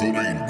Kokain.